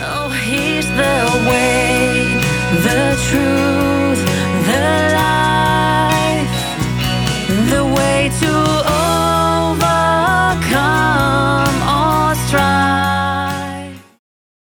Oh, he's the way, the truth.